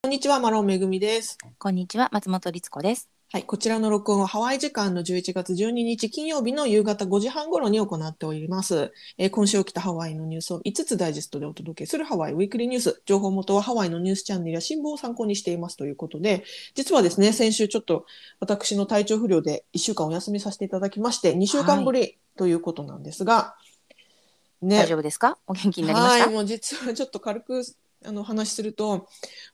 こんにちは、マロンめぐみです。こんにちは、松本律子です。はい、こちらの録音はハワイ時間の11月12日金曜日の夕方5時半頃に行っております。えー今週起きたハワイのニュースを5つダイジェストでお届けするハワイウィークリーニュース。情報元はハワイのニュースチャンネルや新聞を参考にしていますということで、実はですね、先週ちょっと私の体調不良で1週間お休みさせていただきまして、2週間ぶりということなんですが、ね。大丈夫ですか？お元気になりました、はい、もう実はちょっと軽くあの話すると、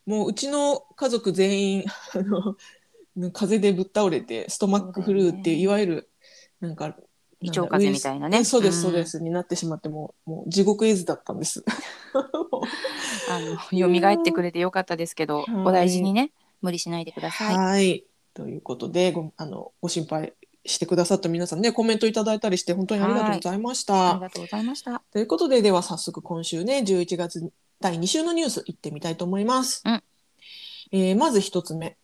もううちの家族全員 あの風邪でぶっ倒れてストマックフルーっていういわゆるなんか胃腸風邪みたいなねそうですうんそうです、になってしまってもうもう地獄絵図だったんです。あの蘇ってくれてよかったですけど、はいお大事にね、無理しないでください。はい。ということでごあのご心配してくださった皆さんねコメントいただいたりして本当にありがとうございました。ありがとうございました。ということで、では早速今週ね、11月第2週のニュース行ってみたいと思います。うんえーまず一つ目。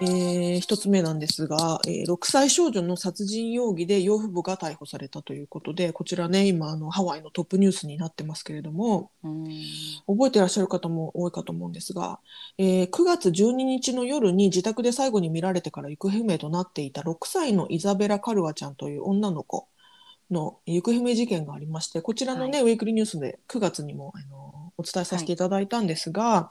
えー一つ目なんですが、えー6歳少女の殺人容疑で養父母が逮捕されたということで、こちらね、今あのハワイのトップニュースになってますけれども、うん覚えてらっしゃる方も多いかと思うんですが、えー9月12日の夜に自宅で最後に見られてから行方不明となっていた6歳のイザベラ・カルワちゃんという女の子の行方不明事件がありまして、こちらのね、ウィークリーニュースで9月にもあのお伝えさせていただいたんですが、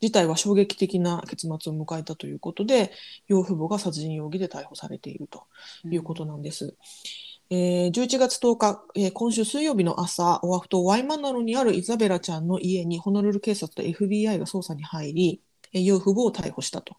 事態は衝撃的な結末を迎えたということで、養父母が殺人容疑で逮捕されているということなんです。えー11月10日、えー今週水曜日の朝、オアフ島ワイマナロにあるイザベラちゃんの家にホノルル警察と FBI が捜査に入り、えー養父母を逮捕したと。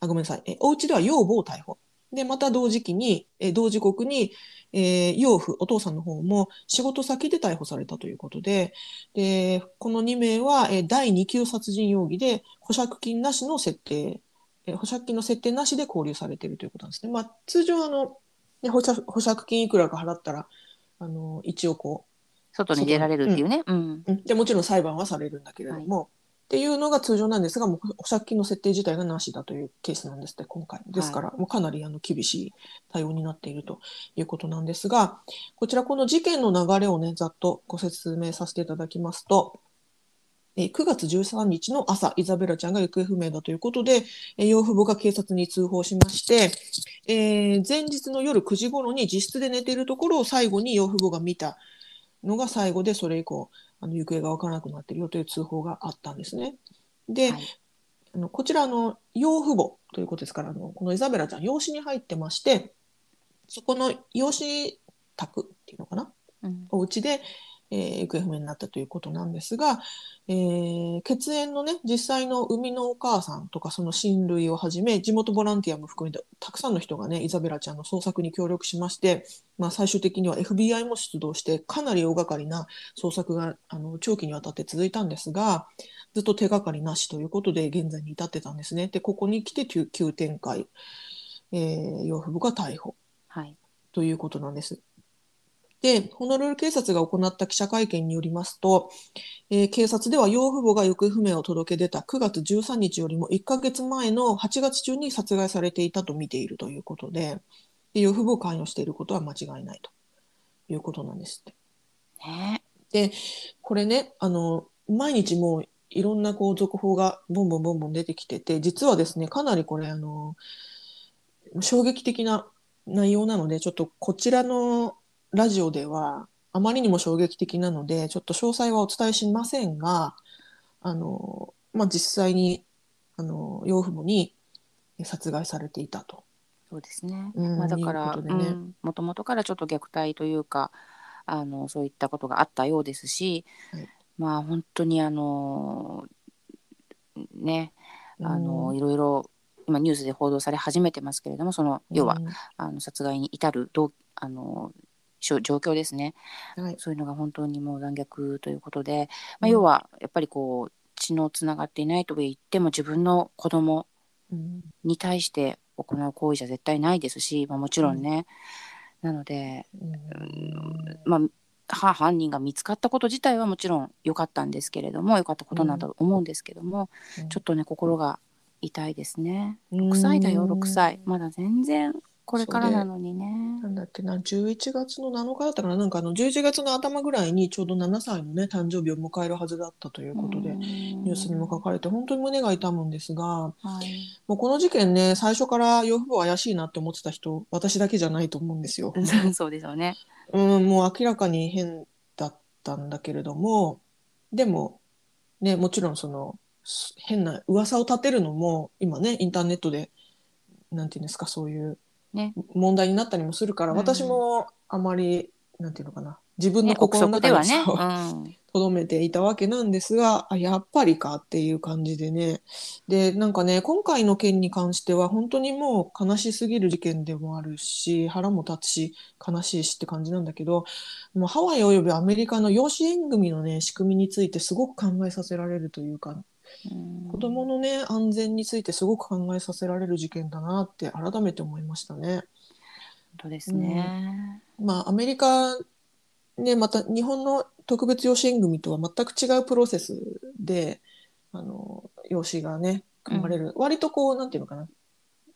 あ、ごめんなさい。えーお家では養母を逮捕。で、また同時期に、えー同時刻に、えー養父、お父さんの方も仕事先で逮捕されたということで、で、この2名は、えー第2級殺人容疑で保釈金なしの設定、えー保釈金の設定なしで拘留されているということなんですね。まあ、通常あの、ね、保釈保釈金いくらか払ったら、あの、一応こ外に出られるっていうね。うんう、うんで、もちろん裁判はされるんだけれども、っていうのが通常なんですが、もう保釈金の設定自体がなしだというケースなんですって、今回。ですから、もうかなりあの厳しい対応になっているということなんですが、こちらこの事件の流れをね、ざっとご説明させていただきますと、えー9月13日の朝、イザベラちゃんが行方不明だということで、えー養父母が警察に通報しまして、えー前日の夜9時頃に自室で寝ているところを最後に養父母が見たのが最後で、それ以降、あの行方がわからなくなっているよという通報があったんですね。で、はい。あのこちらあの養父母ということですからあのこのイザベラちゃん養子に入ってましてそこの養子宅っていうのかな？うん。お家で、えー行方不明になったということなんですが、えー血縁のね実際の生みのお母さんとかその親類をはじめ地元ボランティアも含めてたくさんの人がねイザベラちゃんの捜索に協力しまして、まあ、最終的には FBI も出動してかなり大掛かりな捜索があの長期にわたって続いたんですがずっと手がかりなしということで現在に至ってたんですね。でここに来て急急展開、えー養父母が逮捕はい。ということなんです。で、ホノルル警察が行った記者会見によりますと、えー警察では養父母が行方不明を届け出た9月13日よりも1ヶ月前の8月中に殺害されていたと見ているということで、で養父母を関与していることは間違いないということなんですって。ねで、これね、あの、毎日もういろんなこう続報がボンボンボンボン出てきてて、実はですね、かなりこれ、あの、衝撃的な内容なので、ちょっとこちらのラジオでは、あまりにも衝撃的なので、ちょっと詳細はお伝えしませんが、あの、まあ、実際に、あの、養父母に殺害されていたと。そうですね。うんまあだから、もともとからちょっと虐待というか、あのそういったことがあったようですし、はい。まあ本当にあのね、あの、うん。いろいろ今ニュースで報道され始めてますけれども、その要は、うん。あの殺害に至るどうあの状況ですね。はい。そういうのが本当にもう残虐ということで、まあ、うん。要はやっぱりこう血のつながっていないと言っても自分の子供うん。に対して行う行為じゃ絶対ないですし、まあ、もちろんね、なので、うん。まあ、は犯人が見つかったこと自体はもちろん良かったんですけれども良かったことなんだと思うんですけども、ちょっとね心が痛いですね。6歳だよ6歳。まだ全然これからなのにね。なんだっけな11月の7日だったかななんかあの11月の頭ぐらいにちょうど7歳のね誕生日を迎えるはずだったということで、ニニュースにも書かれて本当に胸が痛むんですがはい。もうこの事件ね最初から養父母怪しいなって思ってた人私だけじゃないと思うんですよ。そうですよね。うん、もう明らかに変だったんだけれどもでもねもちろんそのす変な噂を立てるのも今ねインターネットでなんていうんですかそういうね。問題になったりもするから、うん。私もあまりなんていうのかな。自分の心の中にはね。とどめていたわけなんですがあやっぱりかっていう感じでね。でなんかね今回の件に関しては本当にもう悲しすぎる事件でもあるし腹も立つし悲しいしって感じなんだけどもうハワイおよびアメリカの養子縁組のね仕組みについてすごく考えさせられるというかうん子どものね安全についてすごく考えさせられる事件だなって改めて思いましたね。本当ですね。まあ、アメリカねまた日本の特別養子縁組とは全く違うプロセスであの養子がね組まれる、割とこうなんていうのかな。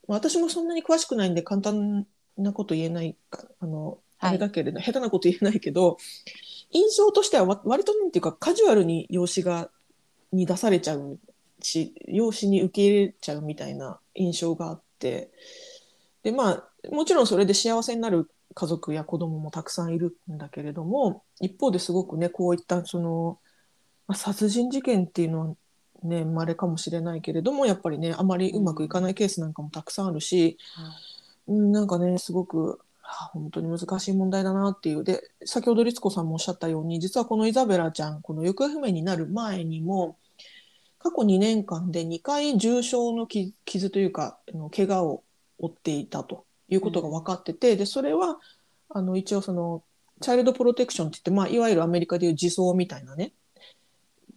私もそんなに詳しくないんで簡単なこと言えないかあの、はい。あれだけれど下手なこと言えないけど印象としてはわ割となんていうかカジュアルに養子がに出されちゃうし養子に受け入れちゃうみたいな印象があって。でまあもちろんそれで幸せになる家族や子供もたくさんいるんだけれども一方ですごくねこういったその、まあ、殺人事件っていうのはね稀かもしれないけれどもやっぱりねあまりうまくいかないケースなんかもたくさんあるし、うん、なんかねすごくはあ本当に難しい問題だなっていう。で先ほど律子さんもおっしゃったように実はこのイザベラちゃんこの行方不明になる前にも過去2年間で2回重傷の傷傷というかあの怪我を負っていたということが分かってて、でそれはあの一応そのチャイルドプロテクションって言って、まあ、いわゆるアメリカでいう自走みたいなね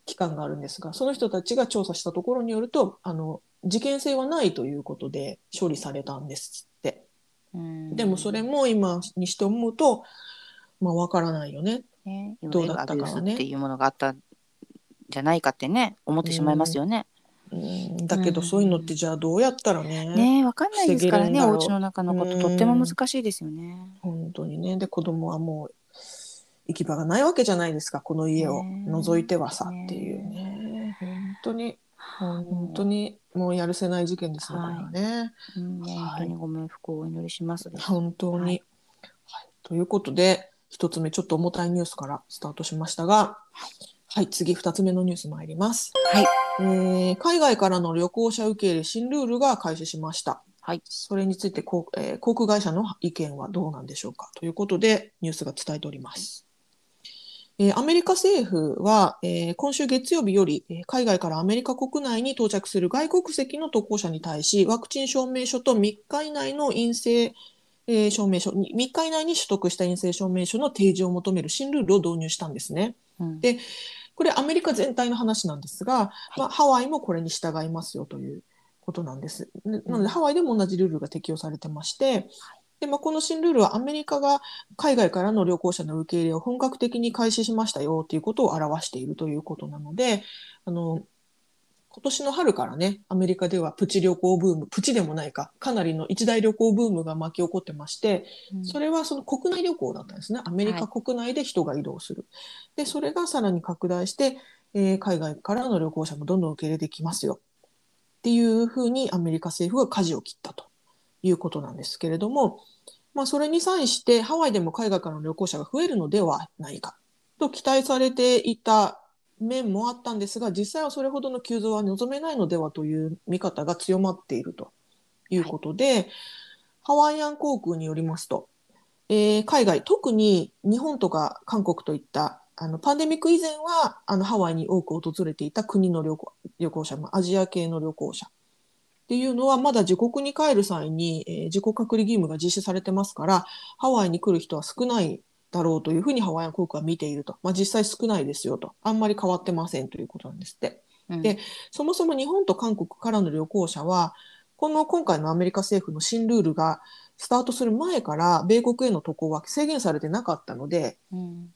機関があるんですがその人たちが調査したところによるとあの事件性はないということで処理されたんですって。うんでもそれも今にして思うと、まあ、分からないよね。ね、どうだったかはねっていうものがあったんじゃないかってね思ってしまいますよね。うん、だけどうん。そういうのってじゃあどうやったらねねわかんないですからねお家の中のことうんとっても難しいですよね。本当にね。で子供はもう行き場がないわけじゃないですか。この家をね除いてはさねっていうね。本当に本当にもうやるせない事件ですね、はい。これはね本当にご冥福をお祈りします。本当に、はい。はい。ということで一つ目ちょっと重たいニュースからスタートしましたがはい次二つ目のニュース参ります、はい。えー海外からの旅行者受け入れ新ルールが開始しました。はい。それについて航,、えー航空会社の意見はどうなんでしょうか？ということでニュースが伝えております。えーアメリカ政府は、えー今週月曜日より、えー海外からアメリカ国内に到着する外国籍の渡航者に対しワクチン証明書と3日以内の陰性、えー証明書に3日以内に取得した陰性証明書の提示を求める新ルールを導入したんですね。うん。でこれアメリカ全体の話なんですが、まあ、ハワイもこれに従いますよということなんです。ななのでハワイでも同じルールが適用されてまして、でまあ、この新ルールはアメリカが海外からの旅行者の受け入れを本格的に開始しましたよということを表しているということなのであの今年の春からねアメリカではプチ旅行ブームプチでもないかかなりの一大旅行ブームが巻き起こってましてうんそれはその国内旅行だったんですね。アメリカ国内で人が移動する。で、それがさらに拡大して、えー海外からの旅行者もどんどん受け入れてきますよ。っていうふうにアメリカ政府が舵を切ったということなんですけれども、まあ、それに際してハワイでも海外からの旅行者が増えるのではないかと期待されていた面もあったんですが、実際はそれほどの急増は望めないのではという見方が強まっているということで、ハワイアン航空によりますと、えー海外、特に日本とか韓国といったあのパンデミック以前はあのハワイに多く訪れていた国の旅行旅行者、まあアジア系の旅行者っていうのはまだ自国に帰る際に、えー自己隔離義務が実施されてますからハワイに来る人は少ないだろうというふうにハワイアン航空は見ていると、まあ、実際少ないですよと。あんまり変わってませんということなんですって。うん。でそもそも日本と韓国からの旅行者は、この今回のアメリカ政府の新ルールがスタートする前から、米国への渡航は制限されてなかったので、うん。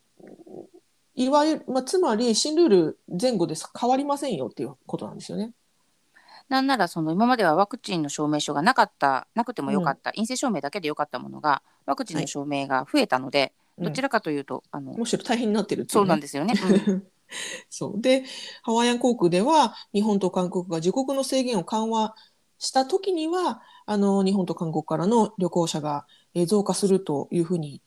いわゆる、まあ、つまり新ルール前後です。変わりませんよっていうことなんですよね。なんならその今まではワクチンの証明書がなかったなくてもよかった、陰性証明だけでよかったものがワクチンの証明が増えたので、うんどちらかというと、あのむしろ大変になってるっていそうなんでですよね。うん。そう。でハワイアン航空では日本と韓国が自国の制限を緩和した時にはあの日本と韓国からの旅行者がえー増加するというふうに、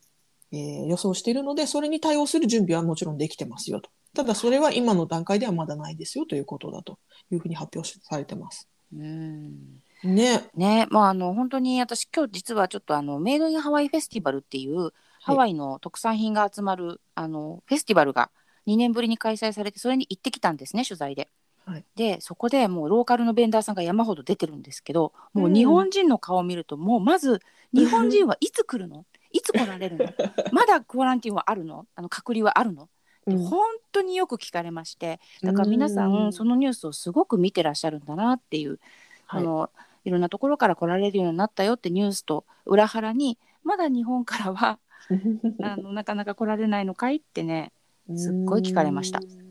えー予想しているのでそれに対応する準備はもちろんできてますよと。ただそれは今の段階ではまだないですよということだというふうに発表されてます。うん。ね。ね。まああの本当に私今日実はちょっとあのメイドインハワイフェスティバルっていうハワイの特産品が集まるあのフェスティバルが2年ぶりに開催されてそれに行ってきたんですね取材で。はい。でそこでもうローカルのベンダーさんが山ほど出てるんですけどもううん。日本人の顔を見るともうまず日本人はいつ来るの？いつ来られるの？まだクアランティンはあるの？あの隔離はあるの？うん。本当によく聞かれましてだから皆さうんんそのニュースをすごく見てらっしゃるんだなっていう、はい。あのいろんなところから来られるようになったよってニュースと裏腹にまだ日本からは あのなかなか来られないのかいってねすっごい聞かれました。うん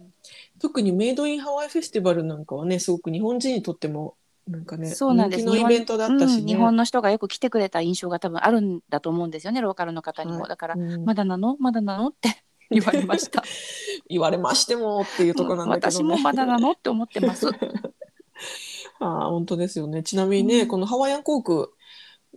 特にメイドインハワイフェスティバルなんかはねすごく日本人にとってもなんかねそうなんです。人気のイベントだったしね、うん日本の人がよく来てくれた印象が多分あるんだと思うんですよねローカルの方にも、はい。だから、うん。まだなの？まだなの？って 言われました。言われましてもっていうところなんだけど、ね。私もまだなの？って思ってます。ああ本当ですよね。ちなみにね、うん。このハワイアン航空、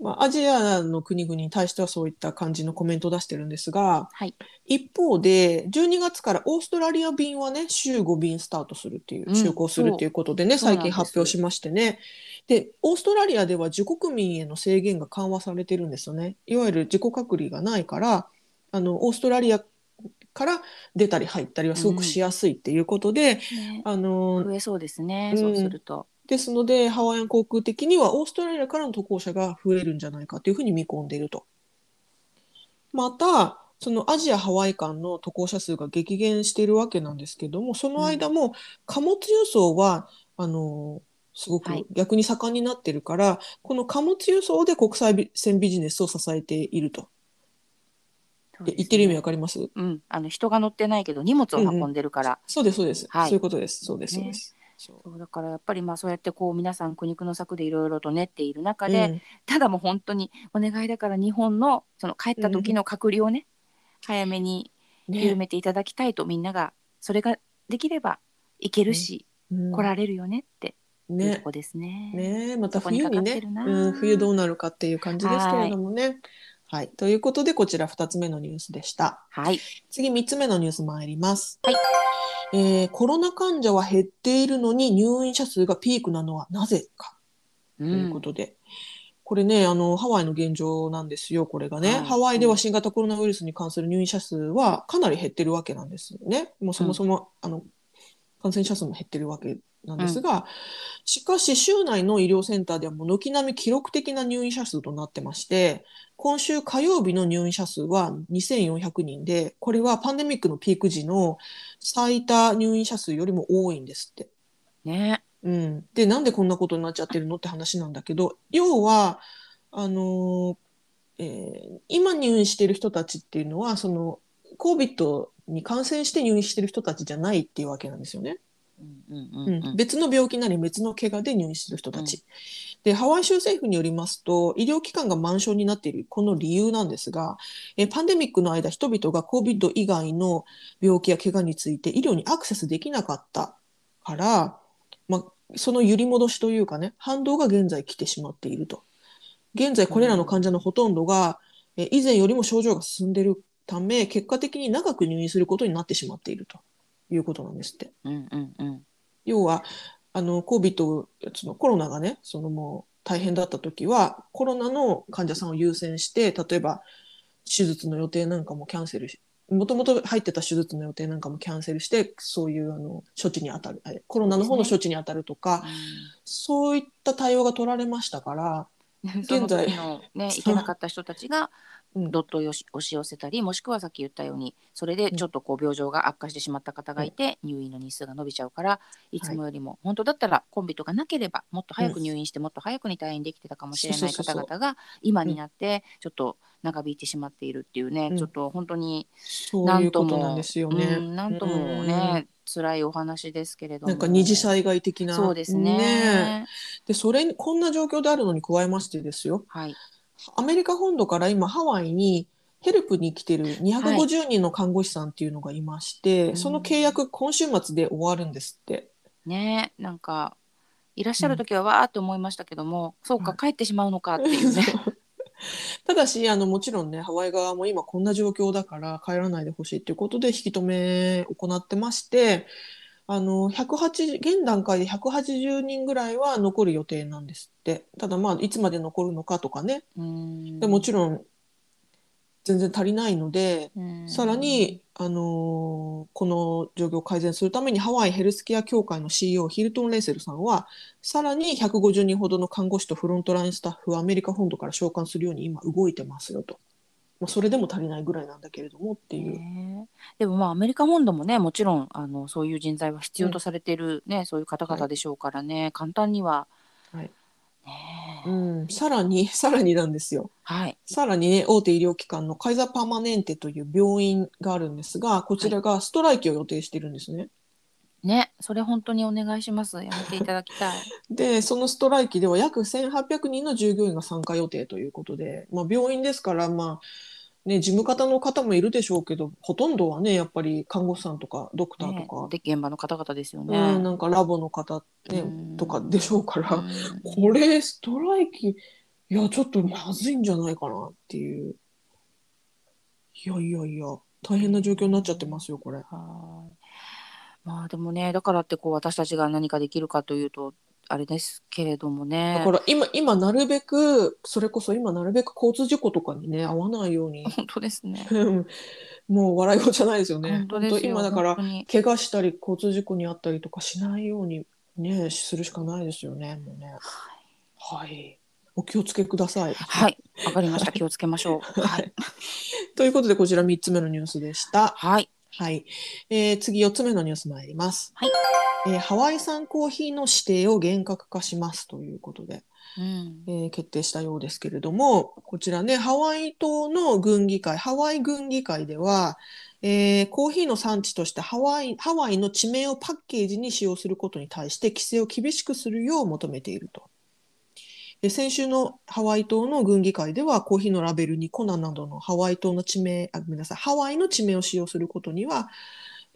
まあ、アジアの国々に対してはそういった感じのコメントを出してるんですがはい。一方で12月からオーストラリア便はね週5便スタートするっていううん就航するっていうことでね、そう最近発表しましてね。でオーストラリアでは自国民への制限が緩和されてるんですよね。いわゆる自己隔離がないからあのオーストラリアから出たり入ったりはすごくしやすいっていうことで、ね。あの増えそうですね、うん。そうするとですのでハワイアン航空的にはオーストラリアからの渡航者が増えるんじゃないかというふうに見込んでいると。またそのアジア・ハワイ間の渡航者数が激減しているわけなんですけどもその間も貨物輸送は、あのすごくはい。逆に盛んになってるから、この貨物輸送で国際線ビジネスを支えていると。ね。言ってる意味わかります？うん、あの人が乗ってないけど荷物を運んでるから、そうですそうです、はい。そういうことです。そうですね。そうです。そうだからやっぱりまあそうやってこう皆さん苦肉の策でいろいろと練っている中で、うん。ただもう本当にお願いだから日本のその帰った時の隔離をね、早めに緩ねめていただきたいとみんながそれができればいけるし、うん。来られるよねっていうねとこですね。ね。えまた冬にね。うん、冬どうなるかっていう感じですけれどもね。はい、ということでこちら2つ目のニュースでした。はい、次3つ目のニュース参ります。はい。えーコロナ患者は減っているのに入院者数がピークなのはなぜか。うということで、これねあのハワイの現状なんですよこれがね、はい。ハワイでは新型コロナウイルスに関する入院者数はかなり減ってるわけなんですよね。もうそもそも、あの感染者数も減ってるわけなんですが、しかし州内の医療センターではもう軒並み記録的な入院者数となってまして今週火曜日の入院者数は2400人でこれはパンデミックのピーク時の最多入院者数よりも多いんですって。ね。うん、でなんでこんなことになっちゃってるのって話なんだけど要はあのーえー今入院している人たちっていうのはその COVID に感染して入院している人たちじゃないっていうわけなんですよね。うんうんううんうんん別の病気なり別の怪我で入院している人たち。でハワイ州政府によりますと医療機関が満床になっているこの理由なんですがえーパンデミックの間人々が COVID 以外の病気や怪我について医療にアクセスできなかったから、まあ、その揺り戻しというかね反動が現在来てしまっていると。現在これらの患者のほとんどが、えー以前よりも症状が進んでいるため結果的に長く入院することになってしまっているということなんですって。うんうんうん要はあの COVID そのコロナがねそのもう大変だった時はコロナの患者さんを優先して例えば手術の予定なんかもキャンセルしもともと入ってた手術の予定なんかもキャンセルしてそういうあの処置に当たるえコロナの方の処置に当たるとかそう,、いった対応が取られましたから、うん現在ね行けなかった人たちがうんどっとよし押し寄せたりもしくはさっき言ったようにそれでちょっとこう病状が悪化してしまった方がいて、入院の日数が伸びちゃうからいつもよりも、本当だったらコンビとかなければもっと早く入院して、もっと早くに退院できてたかもしれない方々が今になってちょっと長引いてしまっているっていうね、うん。ちょっと本当にそうないんともなんですよね。うんなんともね、辛いお話ですけれども。なんか二次災害的な。そうですね。でそれにこんな状況であるのに加えましてですよ。はい。アメリカ本土から今ハワイにヘルプに来てる250人の看護師さんっていうのがいまして、うんその契約今週末で終わるんですって。ねなんかいらっしゃる時はわーって思いましたけども、そうかはい帰ってしまうのかっていうね。ただしあのもちろんねハワイ側も今こんな状況だから帰らないでほしいということで引き止め行ってましてあの180現段階で180人ぐらいは残る予定なんですって。ただまあいつまで残るのかとかね。うん。でもちろん全然足りないのでうん。さらに、あのーこの状況を改善するためにハワイヘルスケア協会の CEO ヒルトン・レイセルさんはさらに150人ほどの看護師とフロントラインスタッフをアメリカ本土から召喚するように今動いてますよと。まあ、それでも足りないぐらいなんだけれどもっていう。ねでもまあアメリカ本土もねもちろんあのそういう人材は必要とされている、ねそういう方々でしょうからね、簡単には、はい。ねうん、さらに さらになんですよ。はい。さらにね大手医療機関のカイザーパーマネンテという病院があるんですがこちらがストライキを予定しているんですね。ねそれ本当にお願いします。やめていただきたい。でそのストライキでは約1800人の従業員が参加予定ということで、まあ、病院ですから、まあね、事務方の方もいるでしょうけどほとんどはねやっぱり看護師さんとかドクターねとか、で現場の方々ですよね、うん、なんかラボの方、ねうん。とかでしょうから、うん。これストライキいやちょっとまずいんじゃないかなっていう。いやいやいや大変な状況になっちゃってますよこれ。はいまあでもねだからってこう私たちが何かできるかというとあれですけれどもねだから今今なるべくそれこそ今なるべく交通事故とかにね合わないように本当ですねうん もう笑い事じゃないですよね。本当ですよ今だから怪我したり交通事故に遭ったりとかしないようにねするしかないですよね。もうね。はい。お気をつけください。はいわかりました気をつけましょう はい、ということでこちら3つ目のニュースでした。はいはい。えー次4つ目のニュース参ります。はいえーハワイ産コーヒーの指定を厳格化しますということで、うんえー決定したようですけれども、こちらね、ハワイ島の軍議会、ハワイ軍議会では、えーコーヒーの産地としてハワイハワイの地名をパッケージに使用することに対して規制を厳しくするよう求めていると。で先週のハワイ島の軍議会ではコーヒーのラベルにコナなどのハワイ島の地名あごめんなさいハワイの地名を使用することには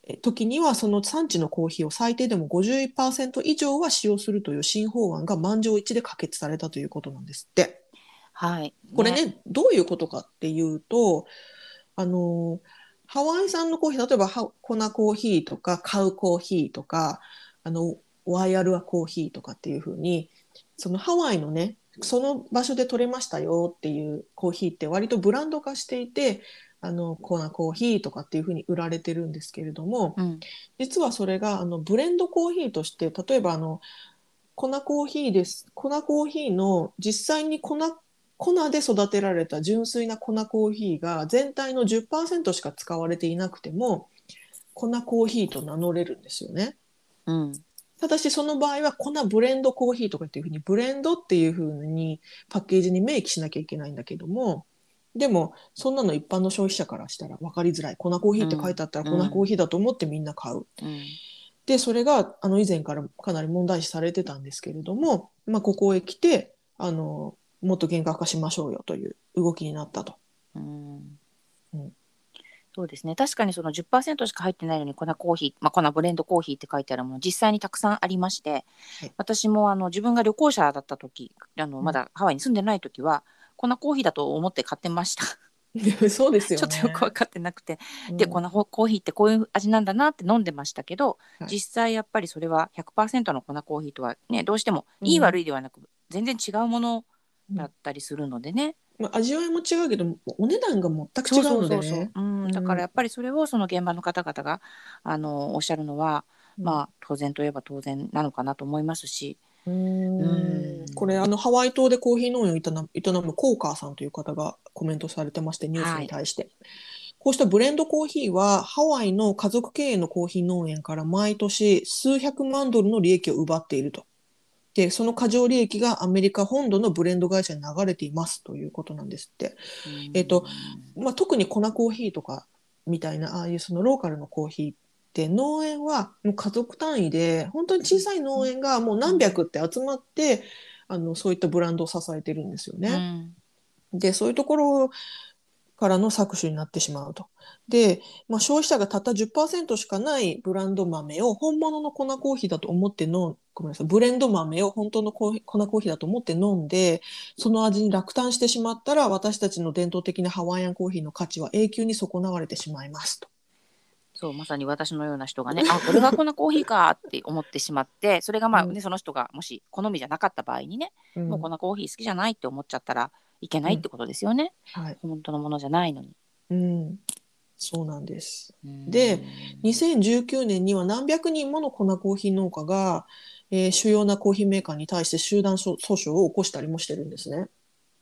え時にはその産地のコーヒーを最低でも51%以上は使用するという新法案が満場一致で可決されたということなんですって。はいこれねどういうことかっていうとあのハワイ産のコーヒー例えばハ粉コーヒーとかカウコーヒーとかあのワイヤルアコーヒーとかっていうふうにそのハワイのねその場所で取れましたよっていうコーヒーって割とブランド化していてあの粉コーヒーとかっていうふうに売られてるんですけれどもうん。実はそれがあのブレンドコーヒーとして例えばあの粉コーヒーです。粉コーヒーの実際に粉粉で育てられた純粋な粉コーヒーが全体の10%しか使われていなくても粉コーヒーと名乗れるんですよね。うんただしその場合は粉ブレンドコーヒーとかっていうふうにブレンドっていうふうにパッケージに明記しなきゃいけないんだけどもでもそんなの一般の消費者からしたら分かりづらい粉コーヒーって書いてあったら粉コーヒーだと思ってみんな買う。うんでそれがあの以前からかなり問題視されてたんですけれども、まあ、ここへ来てあのもっと厳格化しましょうよという動きになったと。うんそうですね。確かにその10%しか入ってないのに粉コーヒー、まあ、粉ブレンドコーヒーって書いてあるもの実際にたくさんありまして、はい。私もあの自分が旅行者だった時あのうん。まだハワイに住んでない時は、粉コーヒーだと思って買ってました、そうですよちょね。っとよく分かってなくて、うん。で粉コーヒーってこういう味なんだなって飲んでましたけど、はい。実際やっぱりそれは100%の粉コーヒーとはねどうしてもうん。いい悪いではなく、全然違うものだったりするのでね、まあ、味わいも違うけどお値段が全く違うのでね。うん、だからやっぱりそれをその現場の方々があのおっしゃるのは、まあ当然といえば当然なのかなと思いますし、うん。ん。これあのハワイ島でコーヒー農園を営む営むコーカーさんという方がコメントされてましてニュースに対して、こうしたブレンドコーヒーはハワイの家族経営のコーヒー農園から毎年数百万ドルの利益を奪っていると。でその過剰利益がアメリカ本土のブレンド会社に流れていますということなんですって。えっとまあ、特に粉コーヒーとかみたいなああいうそのローカルのコーヒで農園はもう家族単位で本当に小さい農園がもう何百って集まってあのそういったブランドを支えてるんですようね。んでそういうところからの搾取になってしまうと。で、まあ、消費者がたった10%しかないブランド豆を本物の粉コーヒーだと思って飲んごめんなさいブレンド豆を本当のコー粉コーヒーだと思って飲んでその味に落胆してしまったら私たちの伝統的なハワイアンコーヒーの価値は永久に損なわれてしまいますと。そうまさに私のような人がねあこれがこのコーヒーかって思ってしまってそれがまあ、ねうんその人がもし好みじゃなかった場合にね、うんもうこのコーヒー好きじゃないって思っちゃったらいけないってことですよね、はい。本当のものじゃないのに。うん、そうなんです。うん。で2019年には何百人もの粉コーヒー農家が、えー主要なコーヒーメーカーに対して集団訴訟を起こしたりもしてるんですね。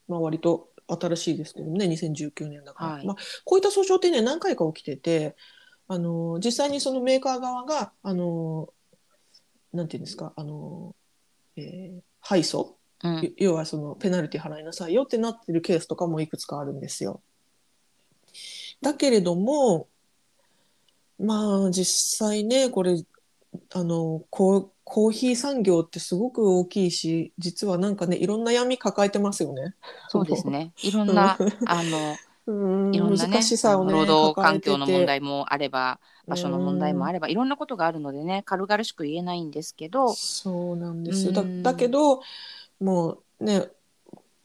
まあ、割と新しいですけどね2019年だから、はい。まあ、こういった訴訟ってね何回か起きてて、あのー実際にそのメーカー側が、あのーなんていうんですか、あのーえー敗訴うんい要はそのペナルティ払いなさいよってなってるケースとかもいくつかあるんですよ。だけれどもまあ実際ねこれあのココーヒー産業ってすごく大きいし実はなんかねいろんな闇抱えてますよね。そうですね いろんなあのうんいろんなね難しさをね労働環境の問題もあれば場所の問題もあればいろんなことがあるのでね軽々しく言えないんですけどそうなんですよ。だうんだけどもうね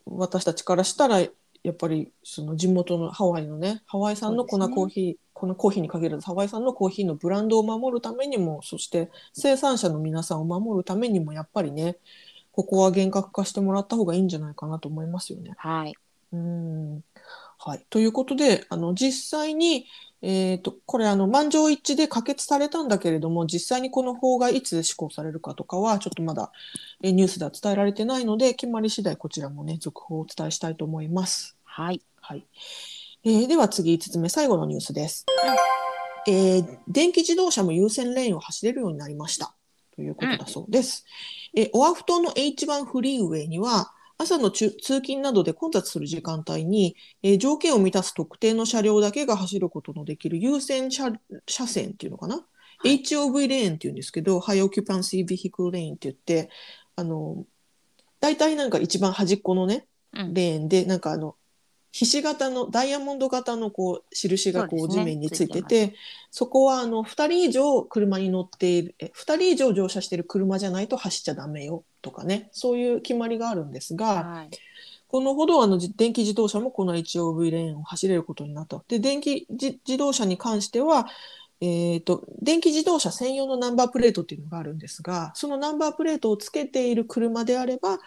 私たちからしたらやっぱりその地元のハワイのねハワイ産の粉コーヒー、このコーヒーに限らずハワイ産のコーヒーのブランドを守るためにもそして生産者の皆さんを守るためにもやっぱりねここは厳格化してもらった方がいいんじゃないかなと思いますよね。はい。うん。はい、ということであの実際に、えー、とこれあの満場一致で可決されたんだけれども実際にこの法がいつ施行されるかとかはちょっとまだえーニュースでは伝えられてないので決まり次第こちらもね続報をお伝えしたいと思います。はい。はい。えーでは次5つ目最後のニュースです、えー電気自動車も優先レーンを走れるようになりました。ということだそうです。えーオアフ島の H1 フリーウェイには朝の中通勤などで混雑する時間帯に、えー条件を満たす特定の車両だけが走ることのできる優先車車線っていうのかな、HOV レーンっていうんですけど、ハイオキュパンシービヒクルレーンって言って、あの、大体なんか一番端っこのね、うん。レーンで、なんかあの、ひし形の、ダイヤモンド型のこう、印がこそう地面についてて、そこはあの、2人以上車に乗っている、え2人以上乗車している車じゃないと走っちゃダメよとかね、そういう決まりがあるんですが、はいこのほどあのじ電気自動車もこの HOV レーンを走れることになった。で、電気自自動車に関しては、えー、と電気自動車専用のナンバープレートっていうのがあるんですが、そのナンバープレートをつけている車であれば、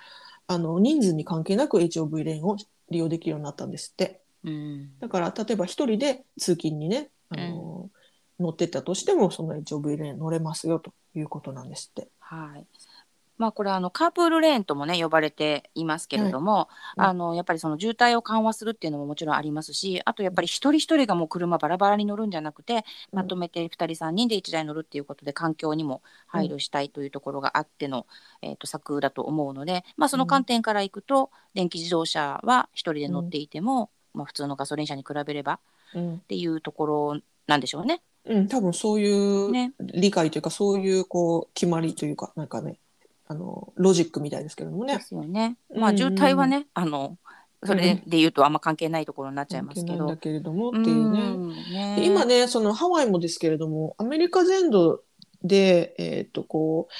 あの人数に関係なく HOV レーンを利用できるようになったんですって。うんだから、例えば一人で通勤にね、あの乗ってったとしても、その HOV レーン乗れますよということなんですって。はい。まあこれはあのカープールレーンともね呼ばれていますけれども、うん。あのやっぱりその渋滞を緩和するっていうのももちろんありますしあとやっぱり一人一人がもう車バラバラに乗るんじゃなくてまとめて2人3人で1台乗るっていうことで環境にも配慮したいというところがあっての、えー、と策だと思うので、まあ、その観点からいくと、電気自動車は1人で乗っていても、まあ、普通のガソリン車に比べればうん。っていうところなんでしょうね。うん、多分そういうね。理解というか、そういうこう決まりというか、なんかね、あのロジックみたいですけれどもねで。すよね。うんまあ渋滞はね、あのそれで言うとあんま関係ないところになっちゃいますけど関係ないんだ。けれどもっていうね。うんねで今ね、そのハワイもですけれども、アメリカ全土で、えっと、こう、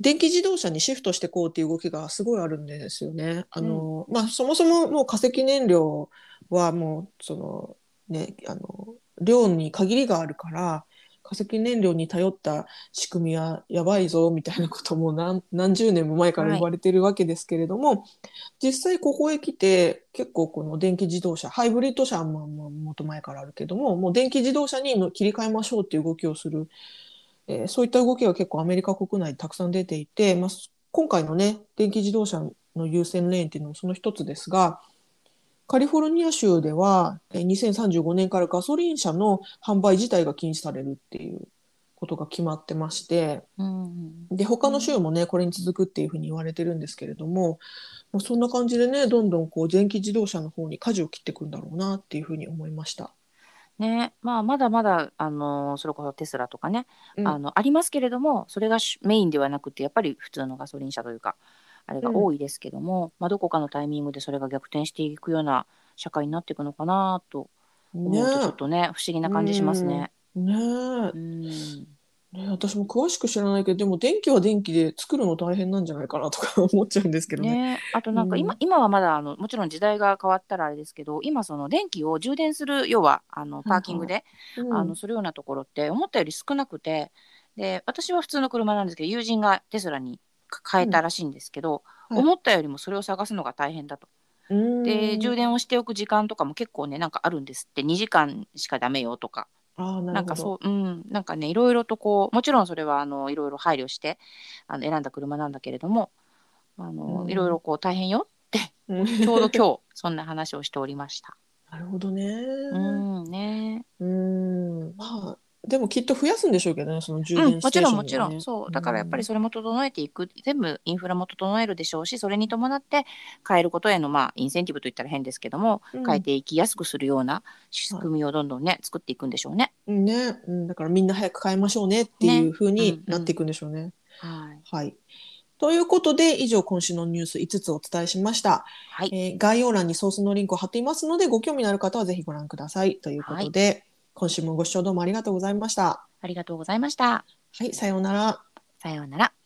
電気自動車にシフトしていこうっていう動きがすごいあるんですよね。あの、まあ、そもそももう化石燃料はもう、その、ね、あの、量に限りがあるから、化石燃料に頼った仕組みはやばいぞみたいなことも何何十年も前から言われてるわけですけれども、実際ここへ来て結構この電気自動車ハイブリッド車はもっと前からあるけどももう電気自動車にの切り替えましょうっていう動きをする、えーそういった動きが結構アメリカ国内でたくさん出ていて、まあ、今回のね電気自動車の優先レーンっていうのもその一つですがカリフォルニア州ではえー2035年からガソリン車の販売自体が禁止されるっていうことが決まってまして、うんで他の州もね、これに続くっていうふうに言われてるんですけれども、まあ、そんな感じでねどんどんこう電気自動車の方に舵を切っていくんだろうなっていうふうに思いました。ねまあ、まだまだ、あのそれこそテスラとかね、うんあのありますけれどもそれが主メインではなくてやっぱり普通のガソリン車というかあれが多いですけども、まあ、どこかのタイミングでそれが逆転していくような社会になっていくのかなと思うとちょっとね不思議な感じしますね。ねえ。うん。ね私も詳しく知らないけどでも電気は電気で作るの大変なんじゃないかなとか 思っちゃうんですけどね。ね、あとなんか今,、うん。今はまだあのもちろん時代が変わったらあれですけど今その電気を充電する要はあのパーキングで、うん。あのするようなところって思ったより少なくてで私は普通の車なんですけど友人がテスラに変えたらしいんですけど、はい思ったよりもそれを探すのが大変だと。うん。で充電をしておく時間とかも結構ねなんかあるんですって。2時間しかダメよとか。あーなるほど。なんかそううん。なんかねいろいろとこうもちろんそれはあのいろいろ配慮してあの選んだ車なんだけれどもあの、うん。いろいろこう大変ようん。ちょうど今日 そんな話をしておりました。なるほどね。うんね。うん。まあでもきっと増やすんでしょうけどねその充うん、電ステーション、もちろんもちろん。そう。だからやっぱりそれも整えていく全部インフラも整えるでしょうしそれに伴って変えることへのまあインセンティブといったら変ですけども、うん。変えていきやすくするような仕組みをどんどんね作っていくんでしょうね。うん。ね、うん、だからみんな早く変えましょうねっていう風になっていくんでしょうね。はい、はい。ということで以上今週のニュース5つお伝えしました、はい。えー概要欄にソースのリンクを貼っていますのでご興味のある方はぜひご覧ください。ということで、今週もご視聴どうもありがとうございました。ありがとうございました。はい、さようなら。さようなら。